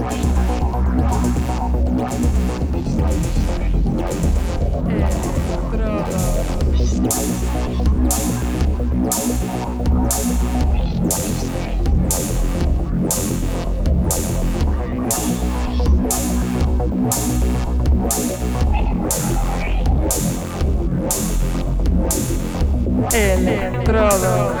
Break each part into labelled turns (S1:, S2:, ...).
S1: Estrada. Electrodos.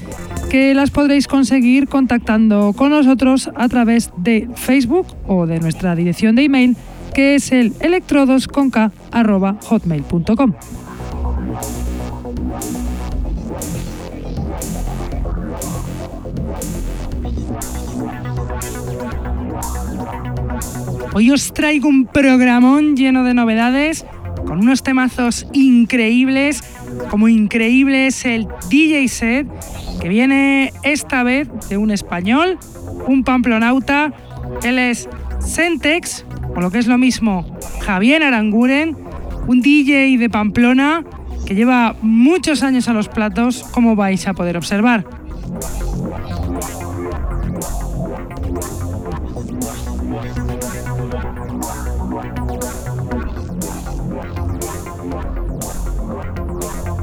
S1: que las podréis conseguir contactando con nosotros a través de Facebook o de nuestra dirección de email que es el electrodosconk.hotmail.com. Hoy os traigo un programón lleno de novedades, con unos temazos increíbles, como increíble es el DJ set que viene esta vez de un español, un pamplonauta. Él es Sentex, o lo que es lo mismo, Javier Aranguren, un DJ de Pamplona que lleva muchos años a los platos, como vais a poder observar.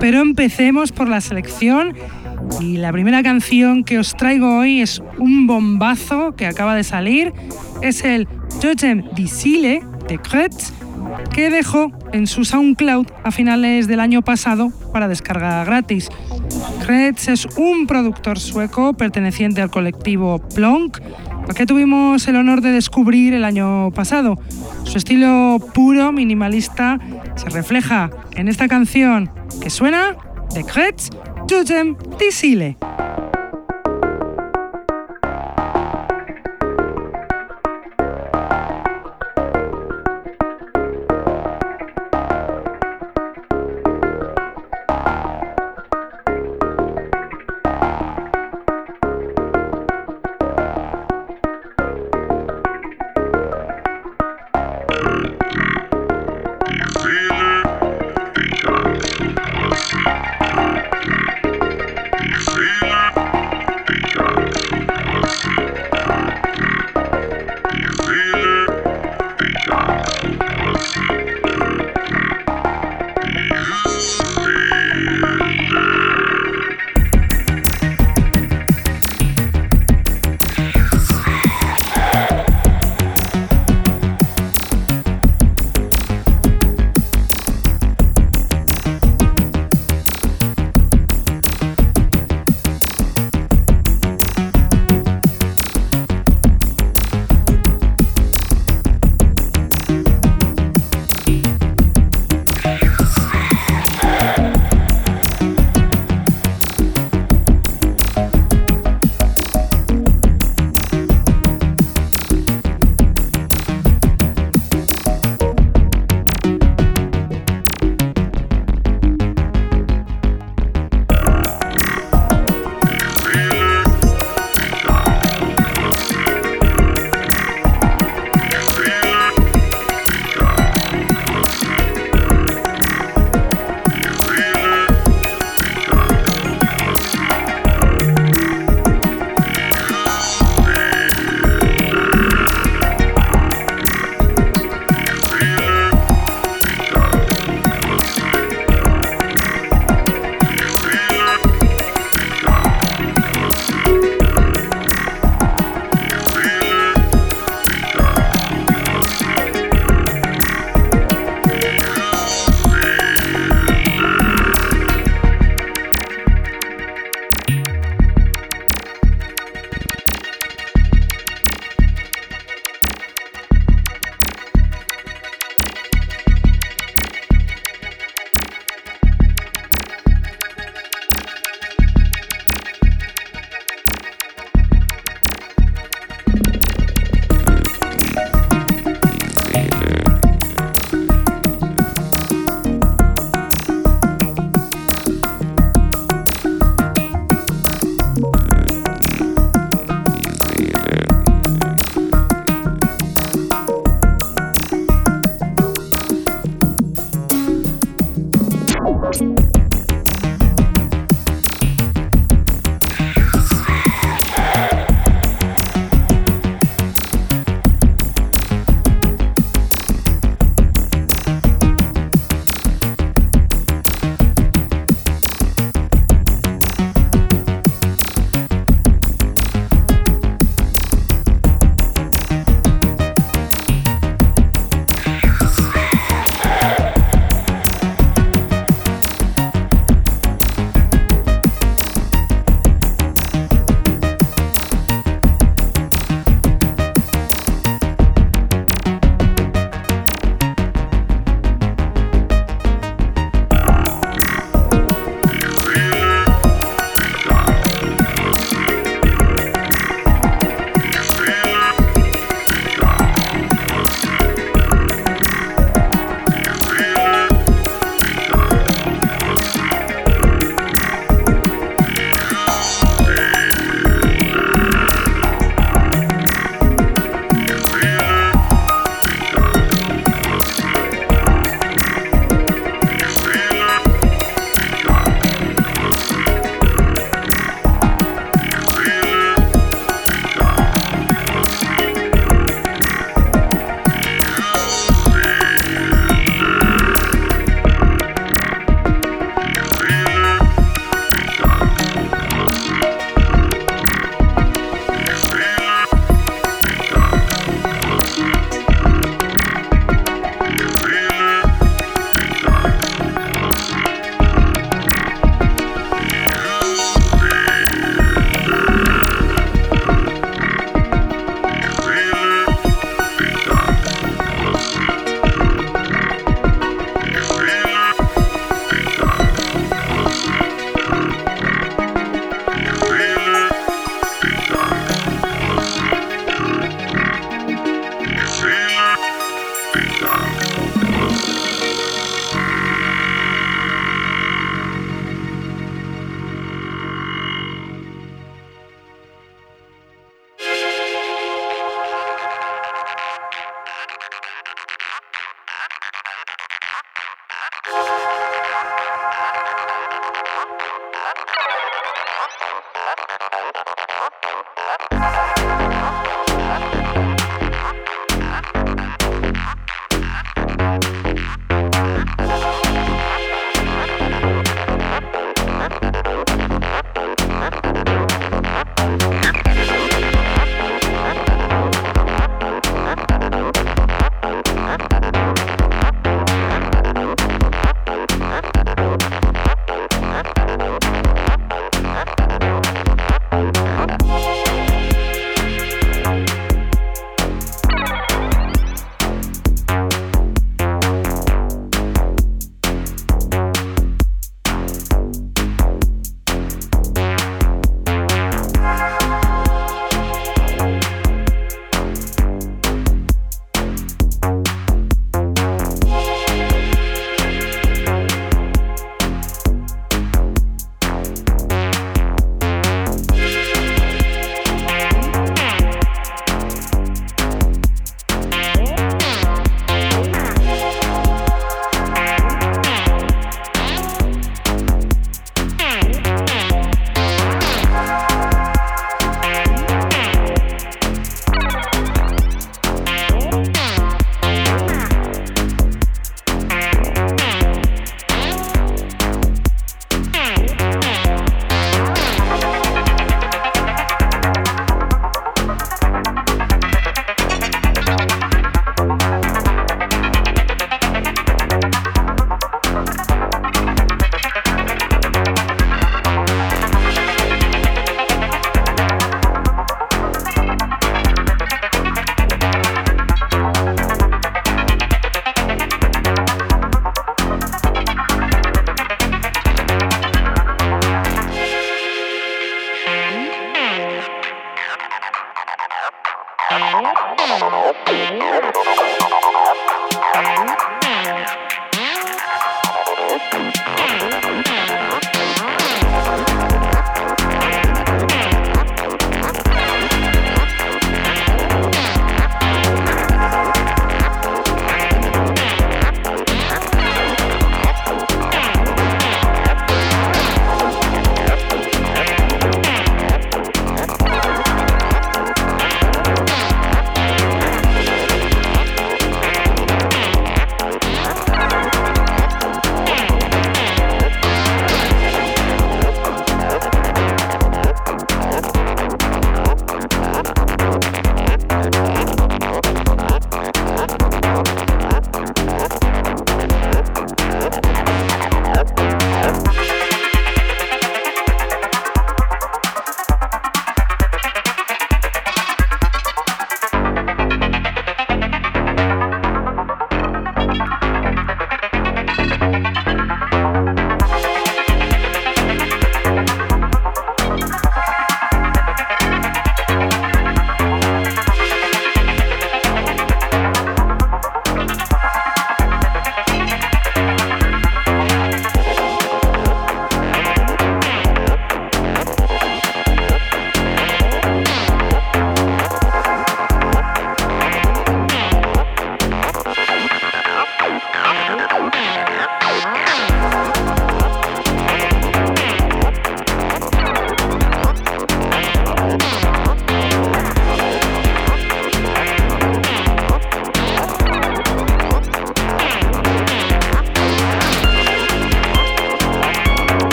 S1: Pero empecemos por la selección y la primera canción que os traigo hoy es un bombazo que acaba de salir. Es el Totem Disile de Kretz, que dejó en su SoundCloud a finales del año pasado para descarga gratis. Kretz es un productor sueco perteneciente al colectivo Plonk, que tuvimos el honor de descubrir el año pasado. Su estilo puro, minimalista, se refleja en esta canción que suena de Kretz Totem Disile.
S2: Feeling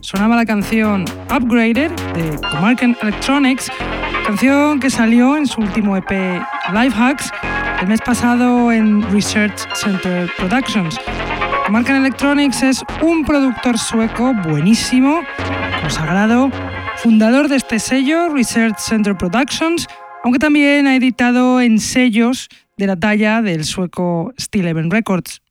S1: sonaba la canción Upgraded de Comarcan Electronics, canción que salió en su último EP Life Hacks el mes pasado en Research Center Productions. Comarcan Electronics es un productor sueco buenísimo, consagrado, fundador de este sello, Research Center Productions, aunque también ha editado en sellos de la talla del sueco Steel Records.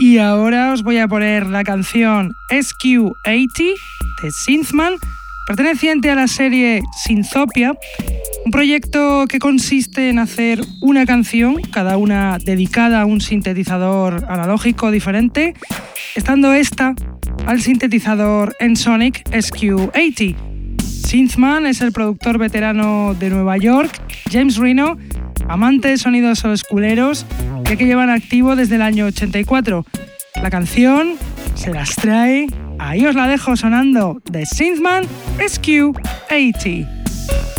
S1: Y ahora os voy a poner la canción SQ80 de Synthman, perteneciente a la serie Synthopia, un proyecto que consiste en hacer una canción, cada una dedicada a un sintetizador analógico diferente, estando esta al sintetizador Ensoniq SQ80. Synthman es el productor veterano de Nueva York, James Reno, amante de sonidos osculeros que llevan activo desde el año 84. La canción se las trae, ahí os la dejo sonando, de Synthman SQ80.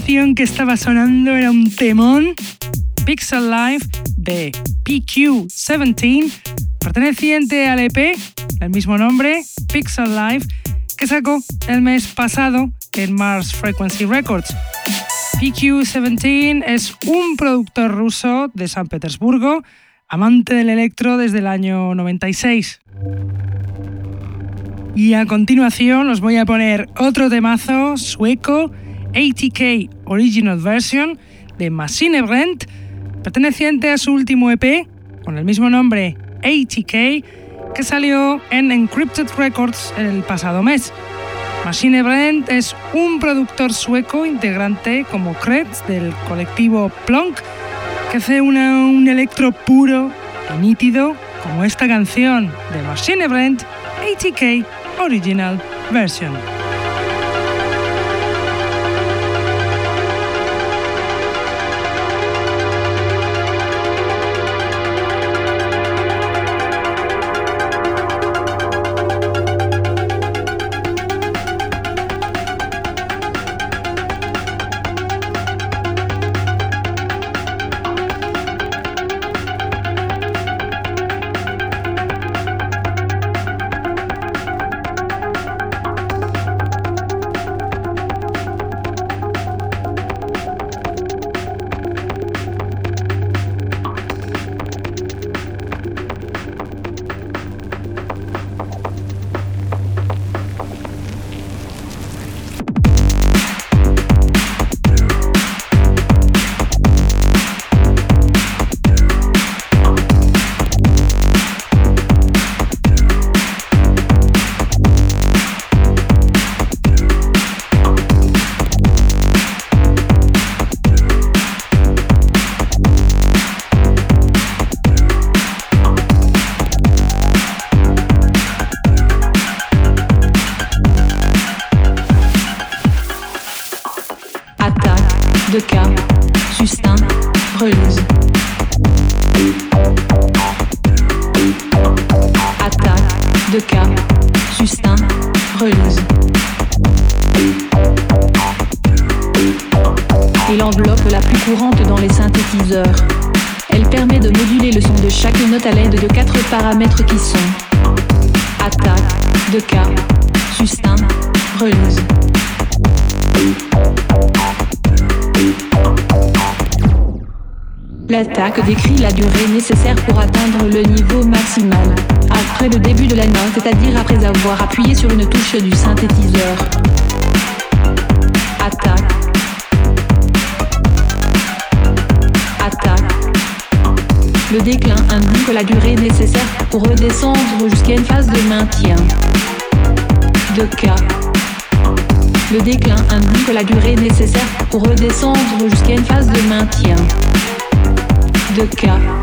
S1: Canción que estaba sonando era un temón Pixel Life de PQ17, perteneciente al EP, el mismo nombre, Pixel Life, que sacó el mes pasado en Mars Frequency Records. PQ17 es un productor ruso de San Petersburgo, amante del electro desde el año 96. Y a continuación os voy a poner otro temazo sueco, ATK Original Version de Machine Brent, perteneciente a su último EP con el mismo nombre ATK, que salió en Encrypted Records el pasado mes. Machine Brent es un productor sueco integrante como Kretz del colectivo Plonk que hace un electro puro y nítido como esta canción de Machine Brent ATK Original Version.
S2: Décrit la durée nécessaire pour atteindre le niveau maximal. Après le début de la note, c'est-à-dire après avoir appuyé sur une touche du synthétiseur. Attaque Le déclin indique la durée nécessaire pour redescendre jusqu'à une phase de maintien. De cas. Le déclin indique la durée nécessaire pour redescendre jusqu'à une phase de maintien. De cas.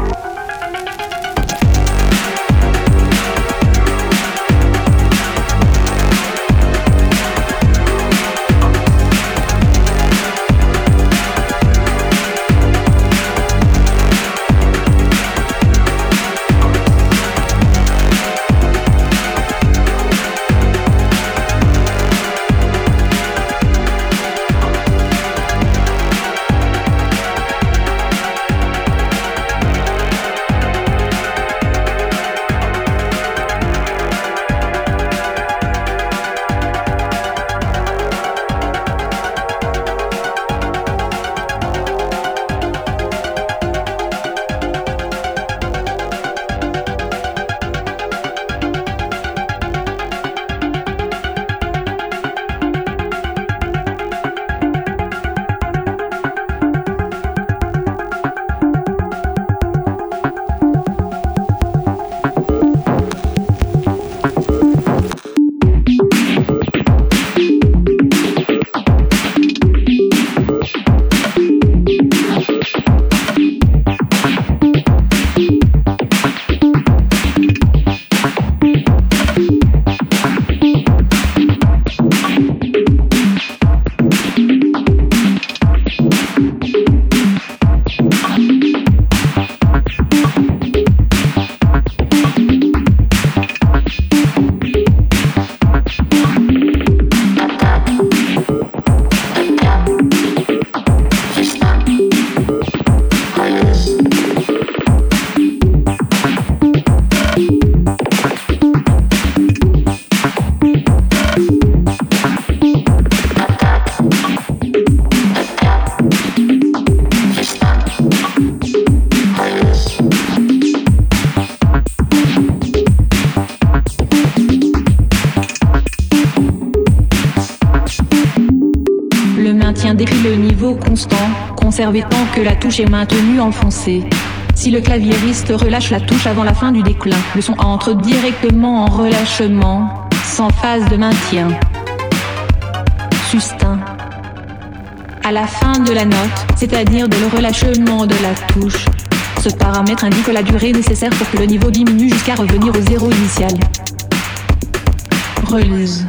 S2: Touche est maintenue enfoncée. Si le claviériste relâche la touche avant la fin du déclin, le son entre directement en relâchement, sans phase de maintien. Sustain. À la fin de la note, c'est-à-dire de le relâchement de la touche, ce paramètre indique la durée nécessaire pour que le niveau diminue jusqu'à revenir au zéro initial. Release.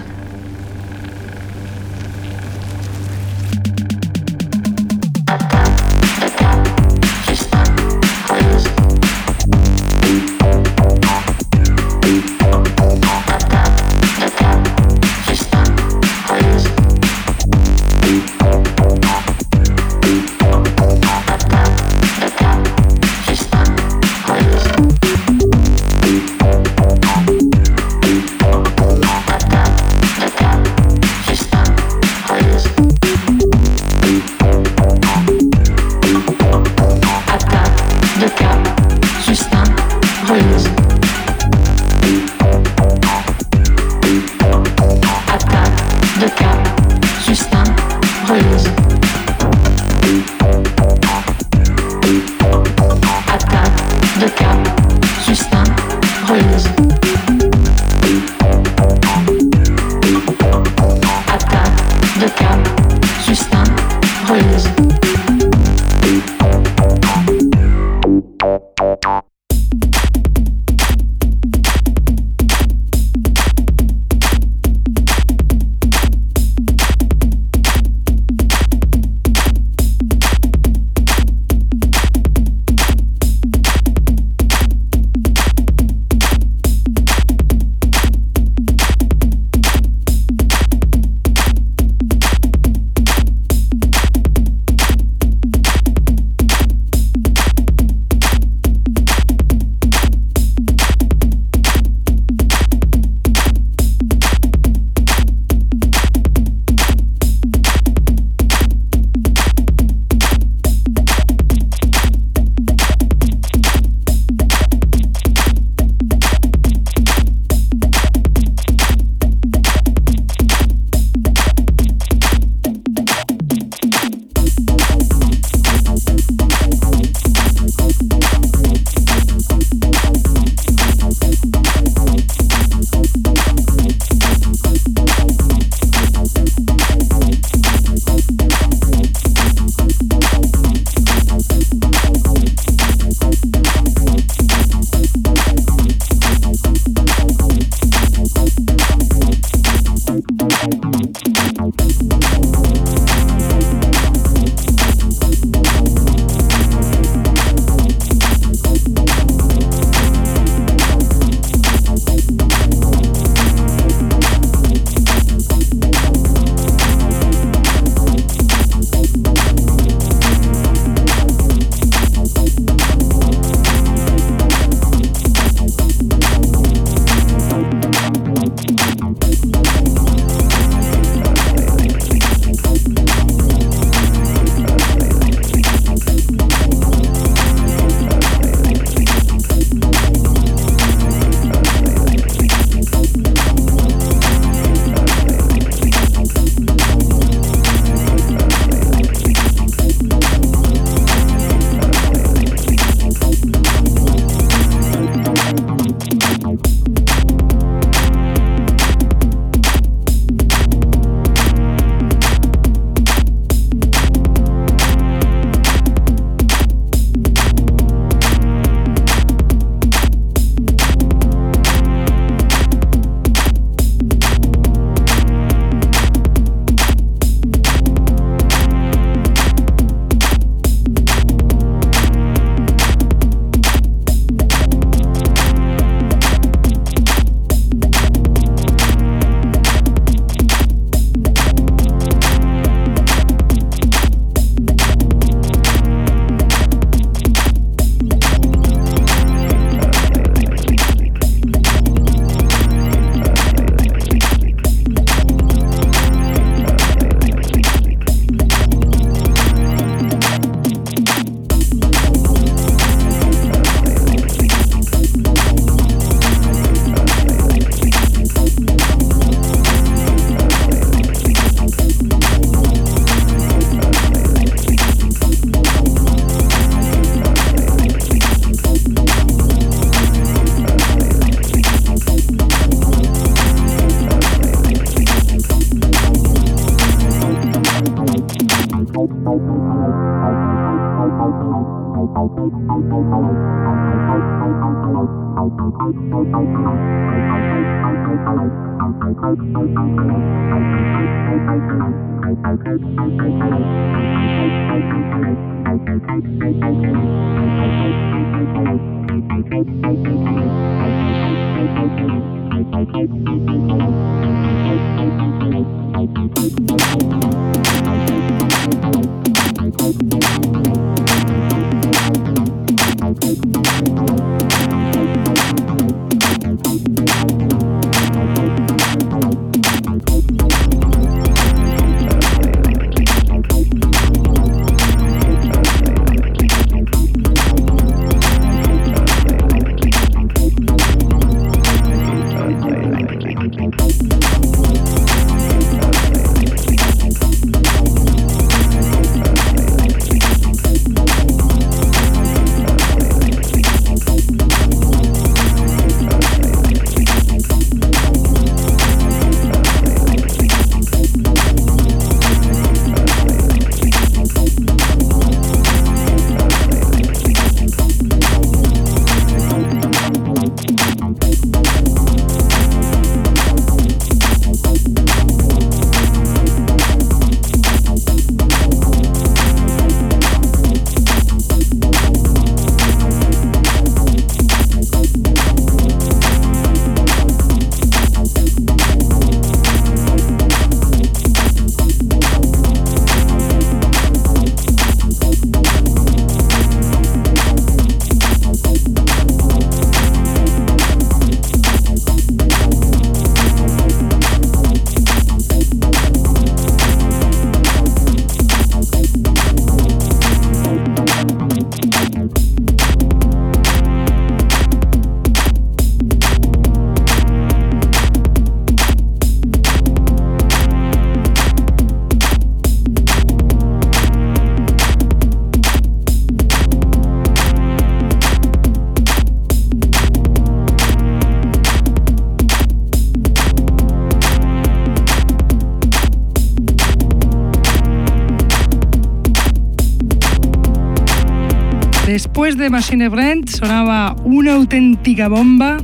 S1: De Machine Brand sonaba una auténtica bomba,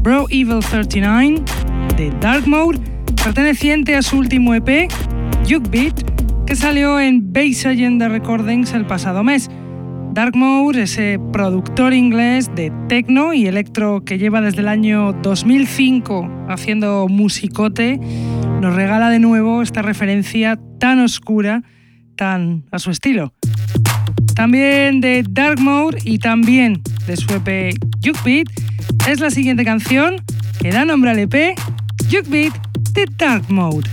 S1: Bro Evil 39 de Dark Mode, perteneciente a su último EP, Juke Beat, que salió en Bass Agenda Recordings el pasado mes. Dark ese productor inglés de techno y electro que lleva desde el año 2005 haciendo musicote, nos regala de nuevo esta referencia tan oscura, tan a su estilo también de Dark Mode y también de su EP Beat, es la siguiente canción que da nombre al EP Juke Beat de Dark Mode.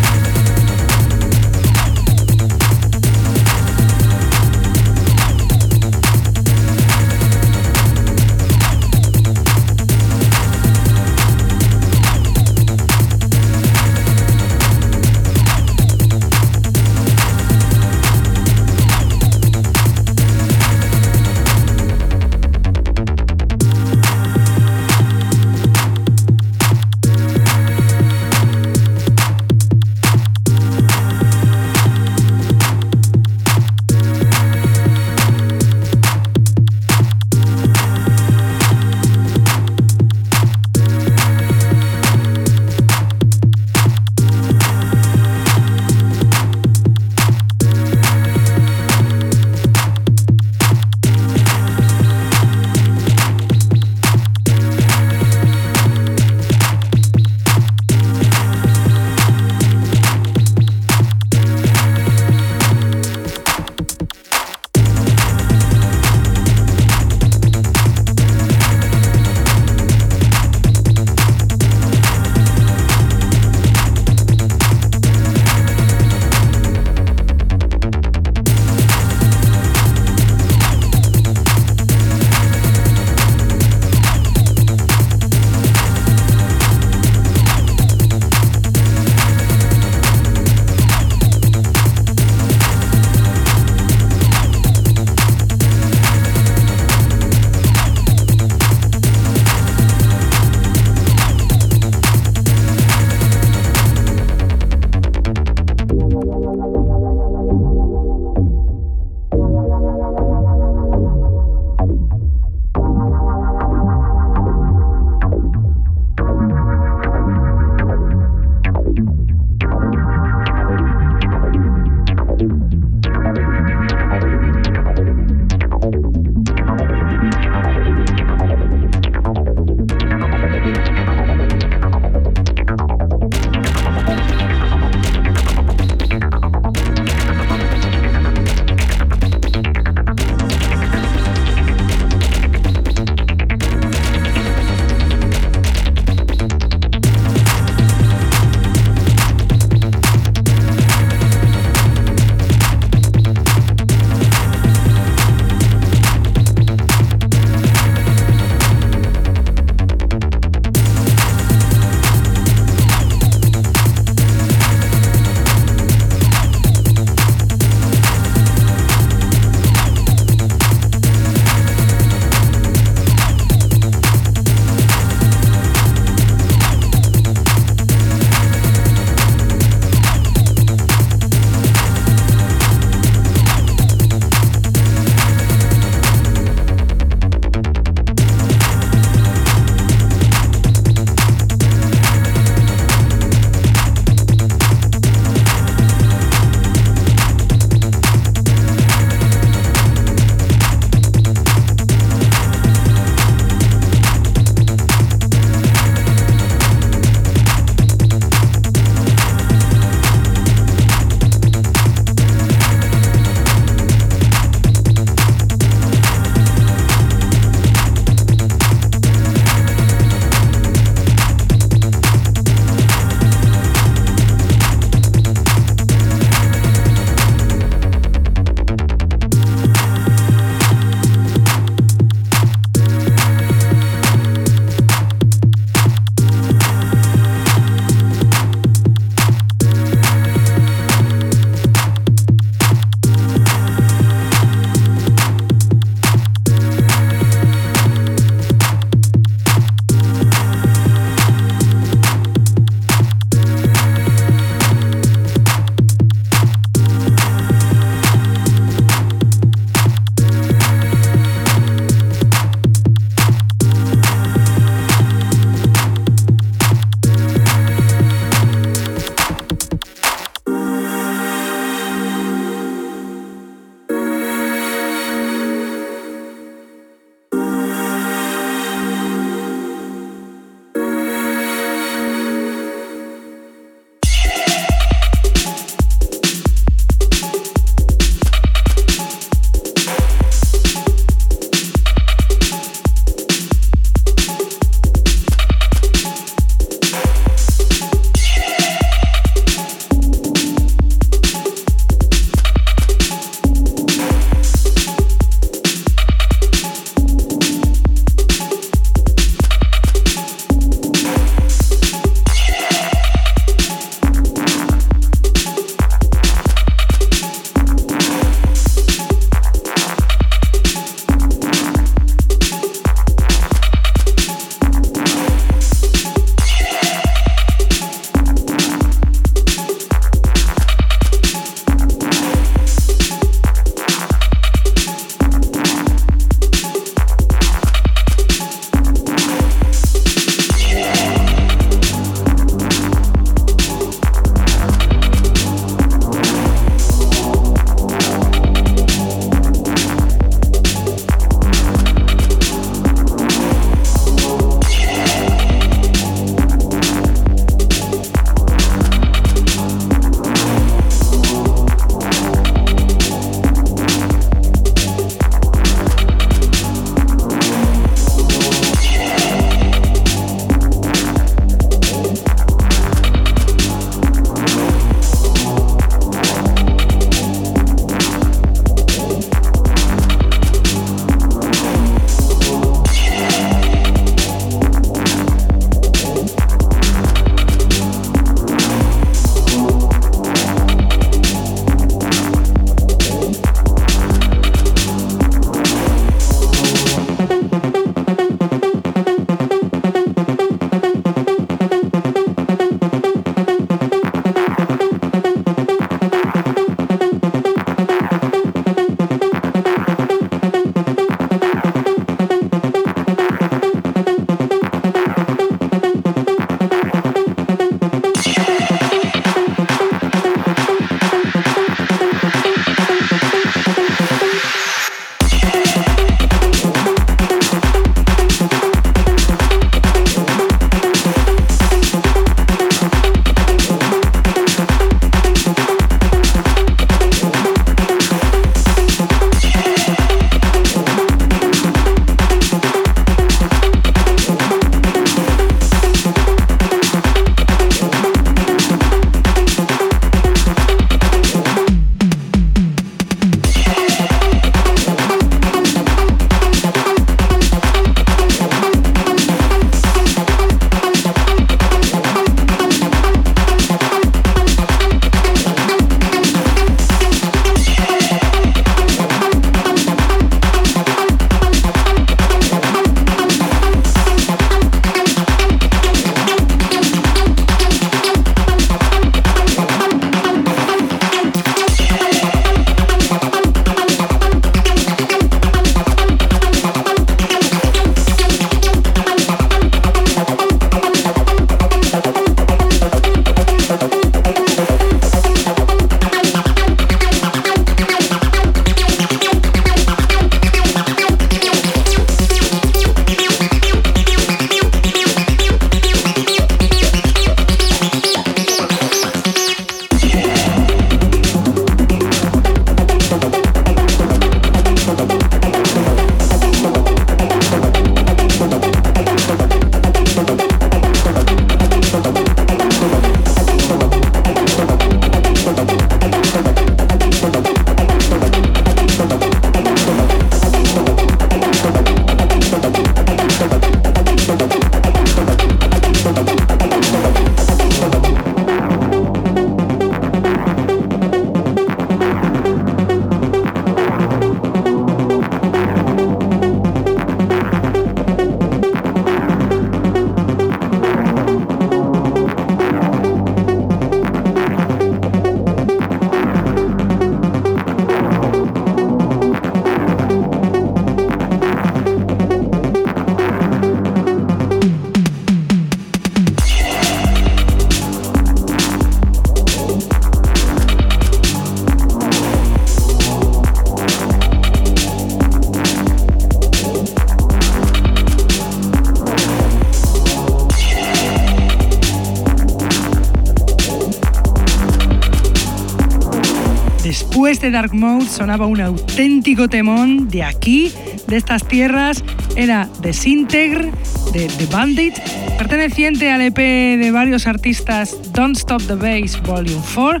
S1: Este Dark Mode sonaba un auténtico temón de aquí, de estas tierras. Era Desintegr, de The Bandit, perteneciente al EP de varios artistas Don't Stop the Bass Volume 4,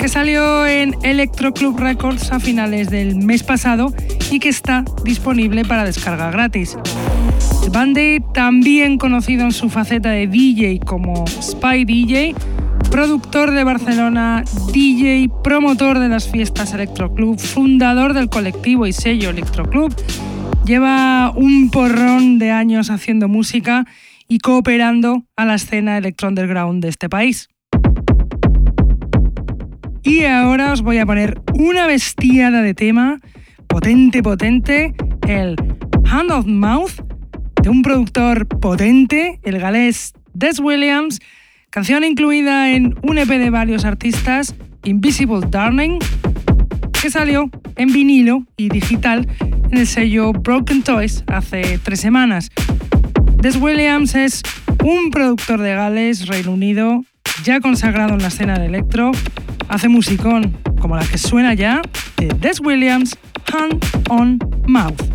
S1: que salió en Electro Club Records a finales del mes pasado y que está disponible para descarga gratis. The Bandit, también conocido en su faceta de DJ como Spy DJ, productor de Barcelona, DJ, promotor de las fiestas Electroclub, fundador del colectivo y sello Electroclub. Lleva un porrón de años haciendo música y cooperando a la escena electro underground de este país. Y ahora os voy a poner una bestiada de tema, potente, potente, el Hand of Mouth, de un productor potente, el galés Des Williams, Canción incluida en un EP de varios artistas, Invisible Darling, que salió en vinilo y digital en el sello Broken Toys hace tres semanas. Des Williams es un productor de Gales, Reino Unido, ya consagrado en la escena de electro, hace musicón como la que suena ya de Des Williams, Hand on Mouth.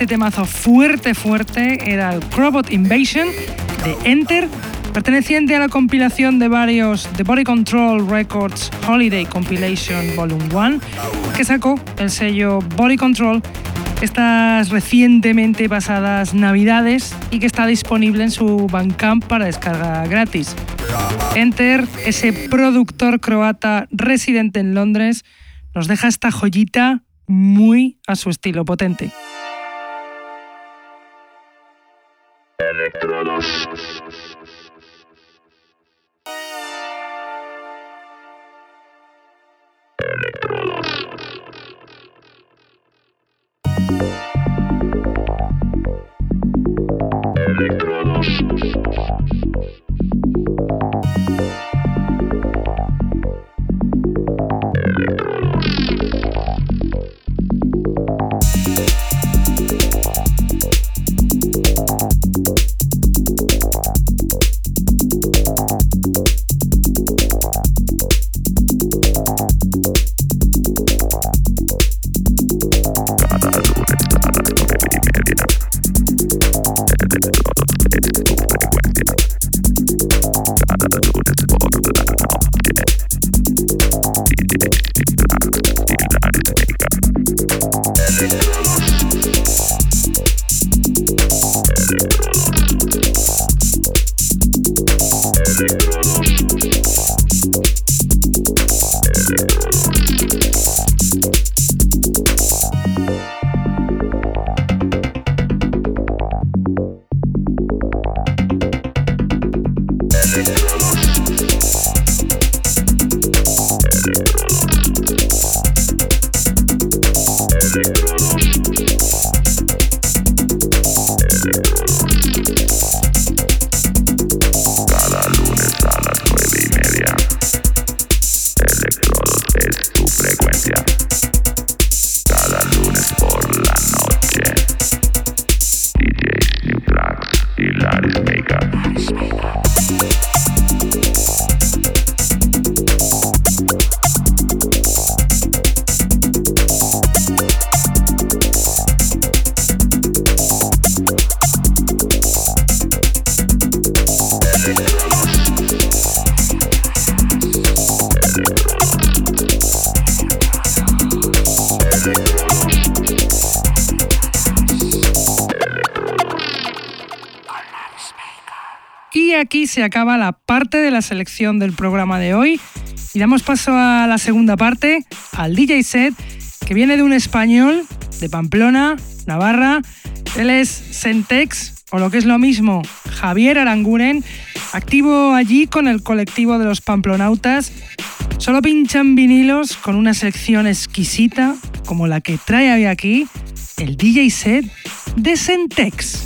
S1: Este temazo fuerte, fuerte era el Crobot Invasion de Enter, perteneciente a la compilación de varios The Body Control Records Holiday Compilation Volume 1, que sacó el sello Body Control estas recientemente pasadas navidades y que está disponible en su Bandcamp para descarga gratis. Enter, ese productor croata residente en Londres, nos deja esta joyita muy a su estilo potente. Acaba la parte de la selección del programa de hoy y damos paso a la segunda parte, al DJ set, que viene de un español de Pamplona, Navarra. Él es Sentex, o lo que es lo mismo, Javier Aranguren, activo allí con el colectivo de los Pamplonautas. Solo pinchan vinilos con una selección exquisita como la que trae hoy aquí, el DJ set de Sentex.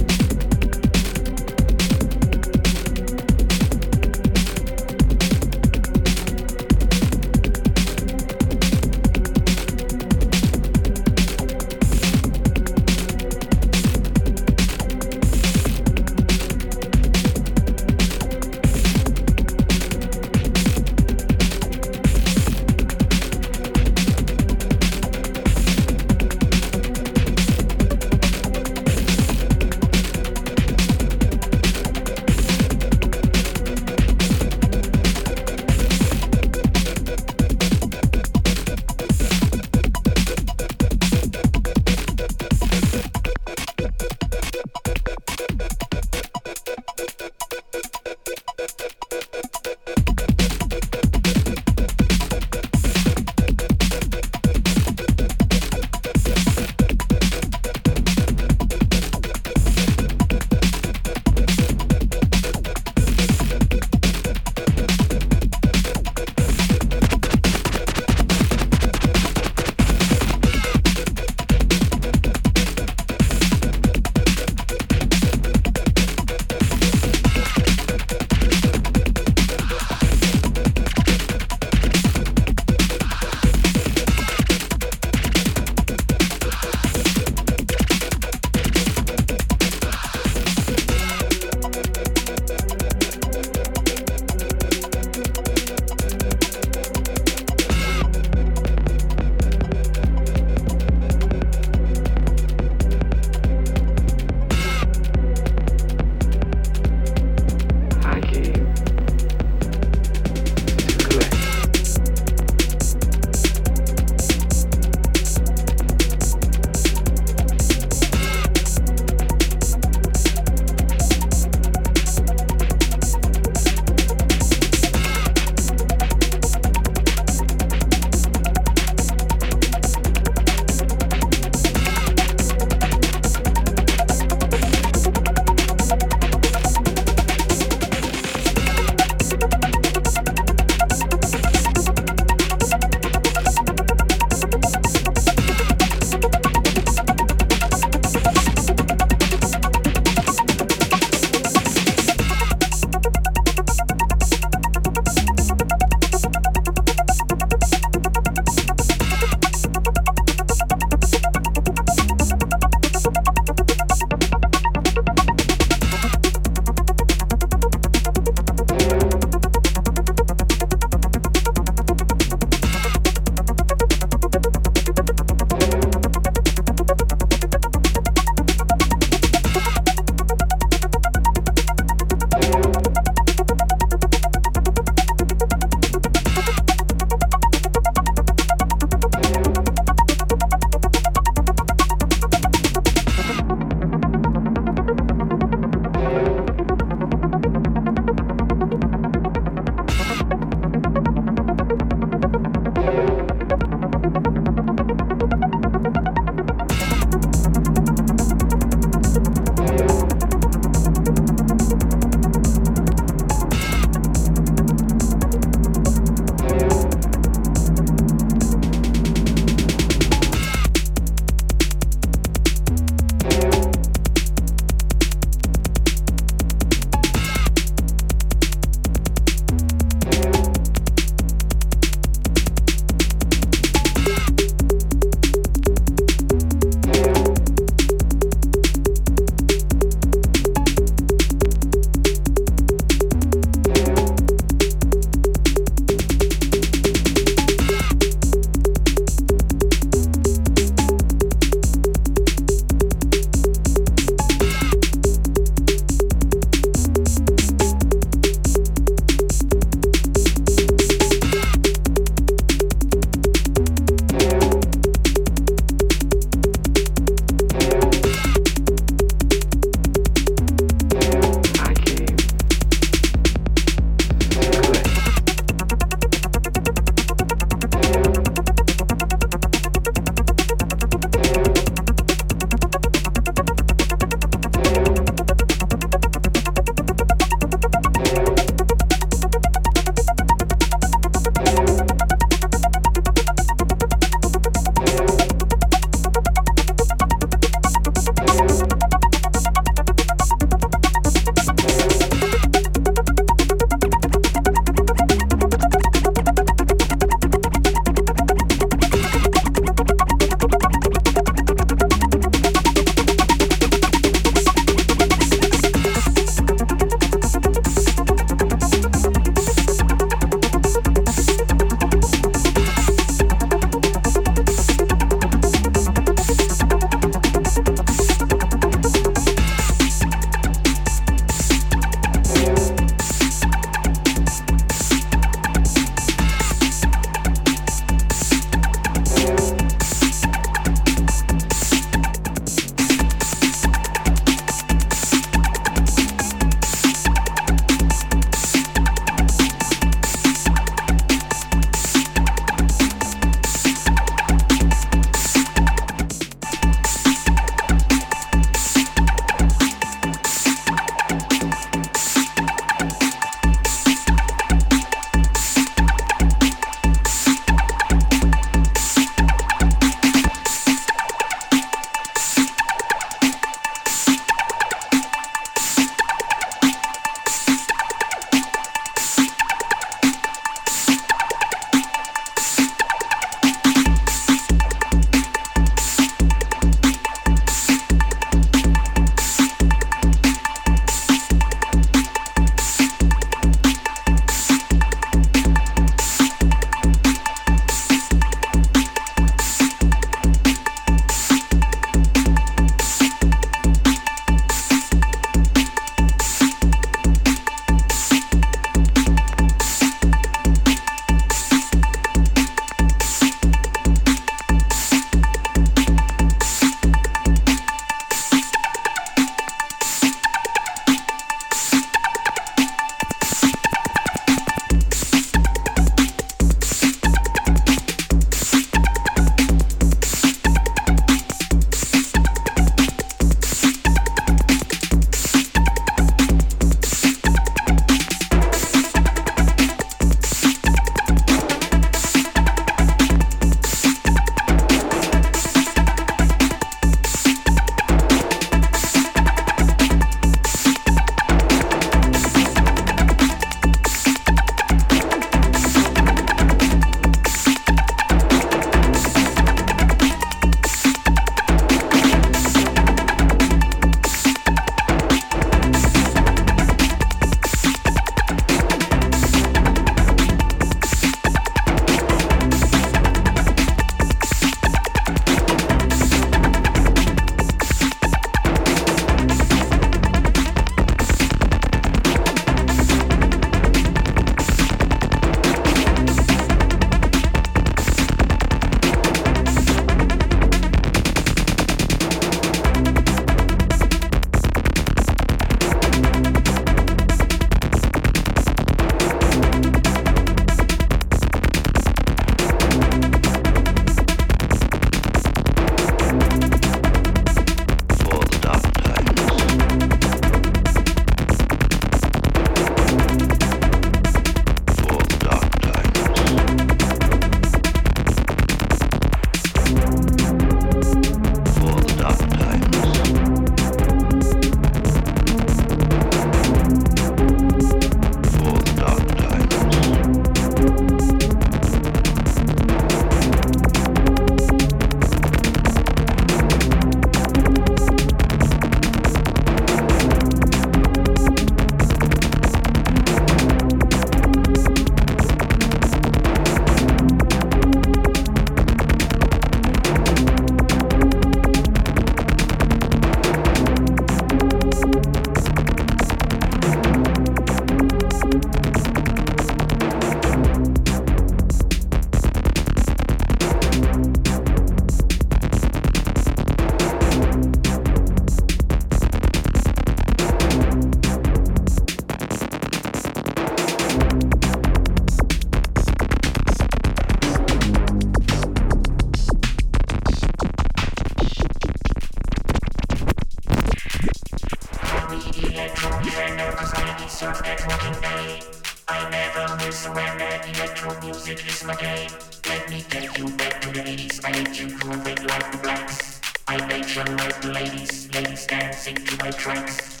S3: me get you back to the 80s. I need you grooving like the blacks. I made your my ladies, ladies dancing to my tracks.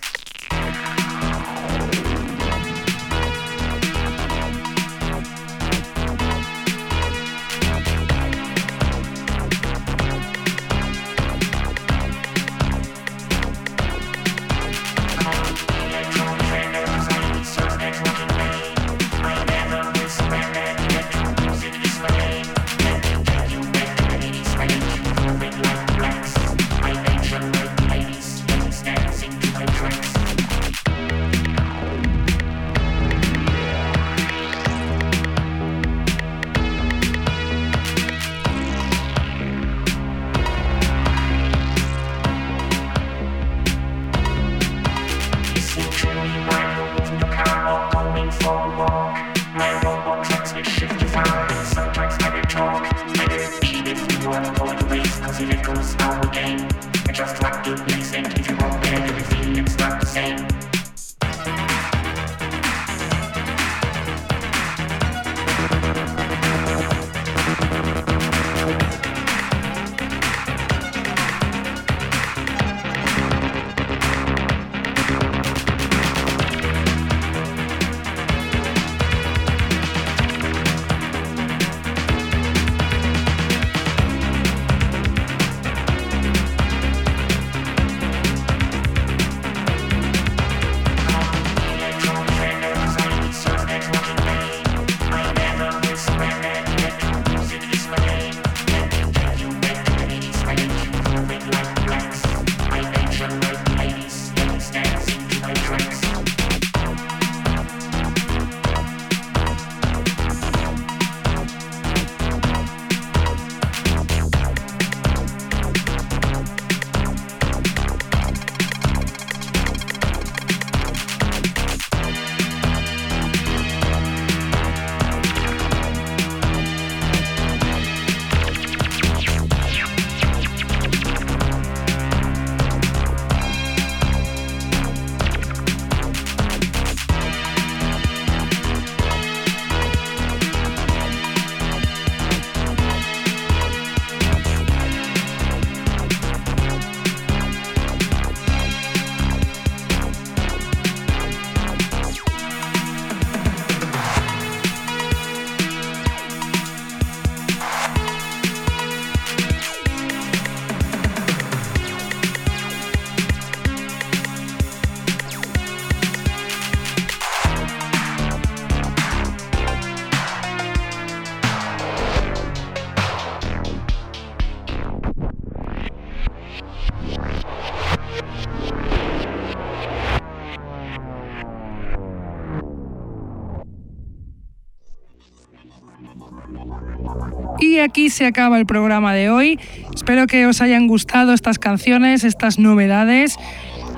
S1: Aquí se acaba el programa de hoy. Espero que os hayan gustado estas canciones, estas novedades.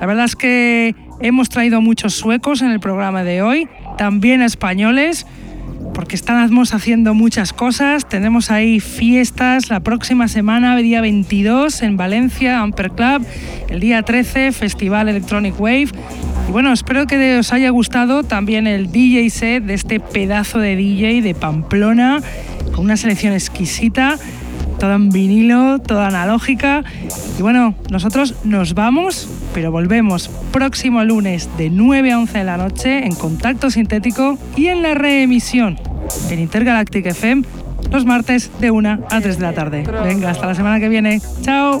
S1: La verdad es que hemos traído muchos suecos en el programa de hoy, también españoles, porque estamos haciendo muchas cosas. Tenemos ahí fiestas la próxima semana, día 22 en Valencia, Amper Club, el día 13, Festival Electronic Wave. Y bueno, espero que os haya gustado también el DJ set de este pedazo de DJ de Pamplona con una selección exquisita, toda en vinilo, toda analógica. Y bueno, nosotros nos vamos, pero volvemos próximo lunes de 9 a 11 de la noche en Contacto Sintético y en la reemisión en Intergalactic FM los martes de 1 a 3 de la tarde. Venga, hasta la semana que viene. Chao.